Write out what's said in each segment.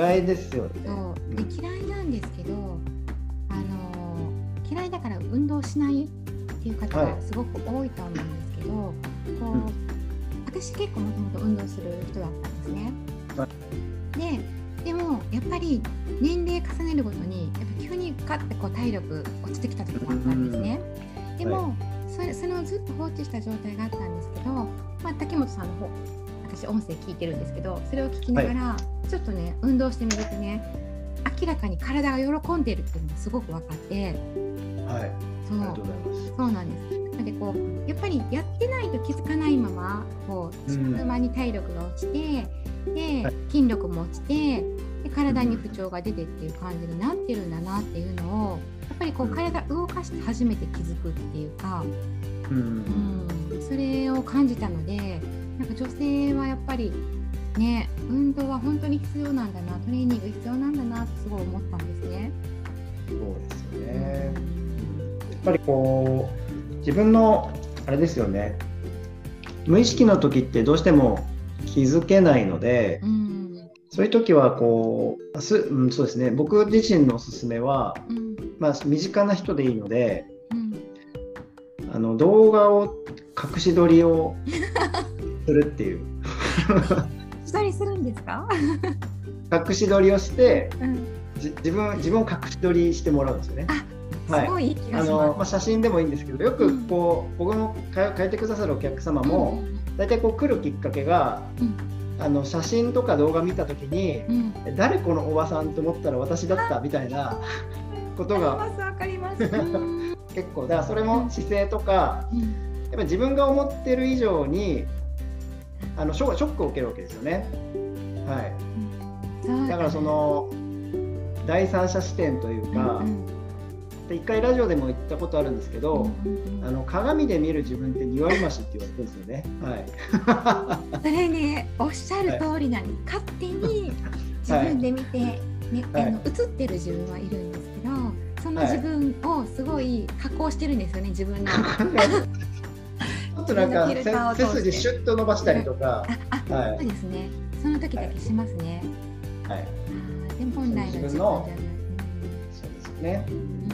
嫌いですよね。そうで嫌いなんですけど、あの嫌いだから運動しないっていう方がすごく多いと思うんですけど、こう、うん私結構もともと運動する人だったんですね。はででもやっぱり年齢重ねるごとにやっぱ急にガッてこう体力落ちてきた時があったんですね。でも、それそれをずっと放置した状態があったんですけど、まあ、竹本さんの方私音声聞いてるんですけどそれを聞きながら、ちょっとね運動してみるとね明らかに体が喜んでるっていうのがすごく分かってはい。そうありがとうございます。そうなんです。なのでこうやっぱりやってないと気づかないままこううん知らぬ間に体力が落ちて、ではい筋力も落ちてで体に不調が出てっていう感じになってるんだなっていうのをやっぱりこううん体動かして初めて気づくっていうか、うん。うん、それを感じたのでなんか女性はやっぱりね運動は本当に必要なんだなトレーニング必要なんだなってすごい思ったんですね。そうですよね。やっぱりこう自分のあれですよね。無意識の時ってどうしても気づけないのでう、んそういう時はこうす、うん、そうですね。僕自身のおすすめは、うんまあ身近な人でいいので、うんあの動画を隠し撮りを するっていう。したりするんですか？隠し撮りをしてうん。じ自分自分を隠し撮りしてもらうんですよね。はい。いあのまあ、写真でもいいんですけどよくこう、僕の通変えてくださるお客様す。も、大体こう来るきっかけが、うん。あの写真とか動画見た時に、誰このおばさんと思ったら私だった？みたいなことが。結構だからそれも姿勢とかうん。やっぱり自分が思ってる以上にあのショショックを受けるわけですよね。はい、だからその第三者視点というか、うんで一回ラジオでも言ったことあるんですけうんど、うんうん。あの鏡で見る自分って2割増しって言われてるんですよね。はい。それねおっしゃる通りなんです、勝手に自分で見て、ねはい。あの映ってる自分はいるんですけどその自分をすごい加工してるんですよね自分の。となんか背筋シュッと伸ばしたりとか、ああ、はい。そうですね。その時だけしますね。はい、でも本来の自分じゃない。そうですよね。うん。うん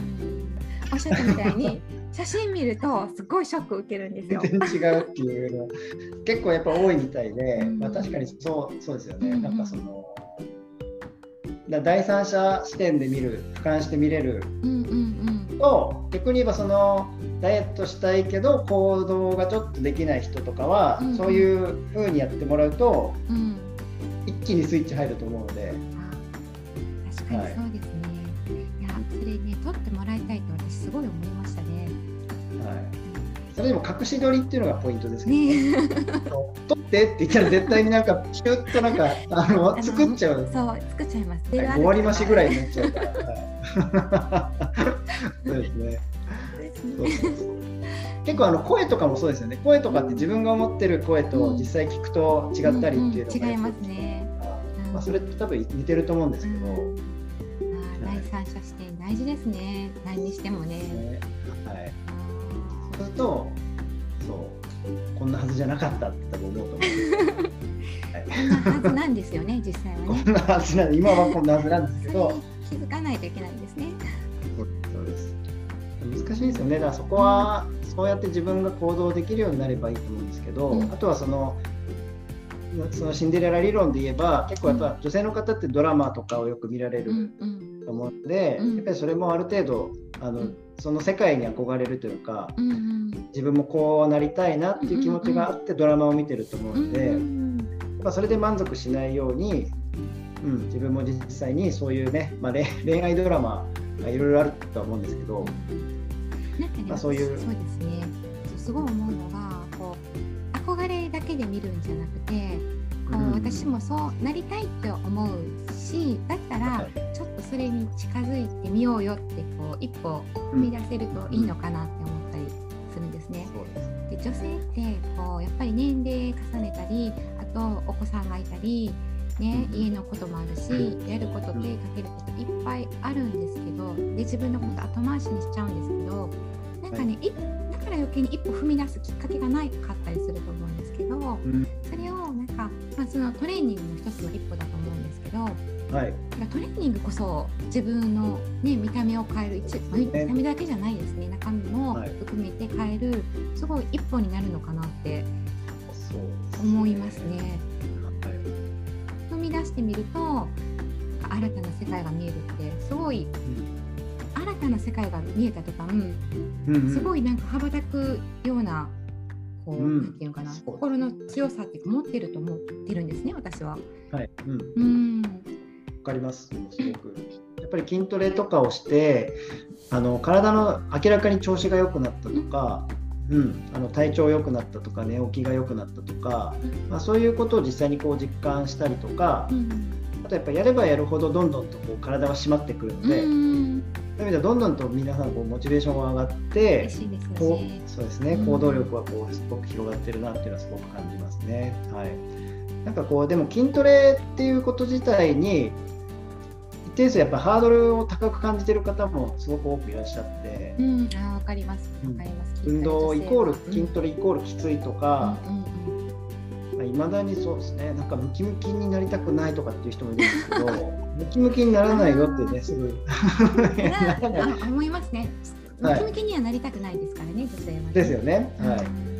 おっしゃったみたいに 写真見るとすごいショック受けるんですよ。全然違うっていうの。結構やっぱ多いみたいで、うん。まあ、確かにそうそうですよね、うんうん。なんかそのだ第三者視点で見る俯瞰して見れるうんうんと逆に言えばそのダイエットしたいけど行動がちょっとできない人とかは、うんうんそういう風にやってもらうとうんうん。一気にスイッチ入ると思うので、あ確かにそうですね。い、やそれね撮ってもらいたいと私すごい思いましたね。はい、それでも隠し撮りっていうのがポイントですけど、ね、ね撮ってって言ったら絶対になんかシュッとなんかあのの作っちゃうそう作っちゃいます。5割増しぐらいになっちゃうから。はい、そうですね。ですそうね。そうそう結構あの声とかもそうですよね。声とかって自分が思ってる声と実際聞くと違ったりっていうのが、んん違いますね。うんまあそれって多分似てると思うんですけど。うん第三者視点大事ですね。何にしてもね。ねはい。あそうすると、そうこんなはずじゃなかったって多分思うと思うんですよ。はいーこんなはずなんですよね実際はね。こんなはずなんで今はこんなはずなんですけど。気づかないといけないんですね。そうです。難しいですよね。だからそこは、そうやって自分が行動できるようになればいいと思うんですけど、うん。あとはそのそのシンデレラ理論で言えば結構やっぱ女性の方ってドラマとかをよく見られると思うので、うんやっぱりそれもある程度あの、うん。その世界に憧れるというかうんうん。自分もこうなりたいなっていう気持ちがあってドラマを見てると思うので、うんうやんっぱそれで満足しないように、うん、自分も実際にそういうね、まあ、恋 恋愛ドラマがいろいろあるとは思うんですけど。なんかね、まあそういう。そうですね。すごい思うのがこう憧れだけで見るんじゃなくてこう、うん。私もそうなりたいって思うしだったらはい。ちょっとそれに近づいてみようよってこう一歩踏み出せるといいのかなって思ったりするんですね。そうです。で女性ってこうやっぱり年齢重ねたりあとお子さんがいたり、ね、うん家のこともあるしやること手かけることいっぱいあるんですけどで自分のこと後回しにしちゃうんですけどなんかね、い。だから余計に一歩踏み出すきっかけがないかったりすると思うんですけどうん。それをなんか、まあ、そのトレーニングの一つの一歩だと思うんですけどはい、トレーニングこそ自分の、ね、見た目を変える一見た目だけじゃないですね。中身も含めて変える、すごい一歩になるのかなって思いますね。はい、踏み出してみると新たな世界が見えるってすごい、うん、新たな世界が見えた途端、うんうん、すごいなんか羽ばたくようなこう、うん、なんていうかな心の強さって持ってると思ってるんですね私は。はい、うん、うん。かります。すごく。やっぱり筋トレとかをしてあの体の明らかに調子が良くなったとか、うん、あの体調良くなったとか寝起きが良くなったとか、まあ、そういうことを実際にこう実感したりとか、あとやっぱやればやるほどどんどんとこう体は締まってくるので、そういう意味ではどんどんと皆さんこうモチベーションが上がってこうそうですね。行動力はこうすごく広がってるなっていうのはすごく感じますね。はい、なんかこうでも筋トレっていうこと自体に定数やっぱハードルを高く感じてる方もすごく多くいらっしゃって、うん、あわかります。わかります、運動イコール筋トレイコールきついとか、いまあ、だにそうですね。なんかムキムキになりたくないとかっていう人もいるんですけど ムキムキにならないよってねすぐ思いますね。ムキムキにはなりたくないですからね、女性は、ね、ですよね。はい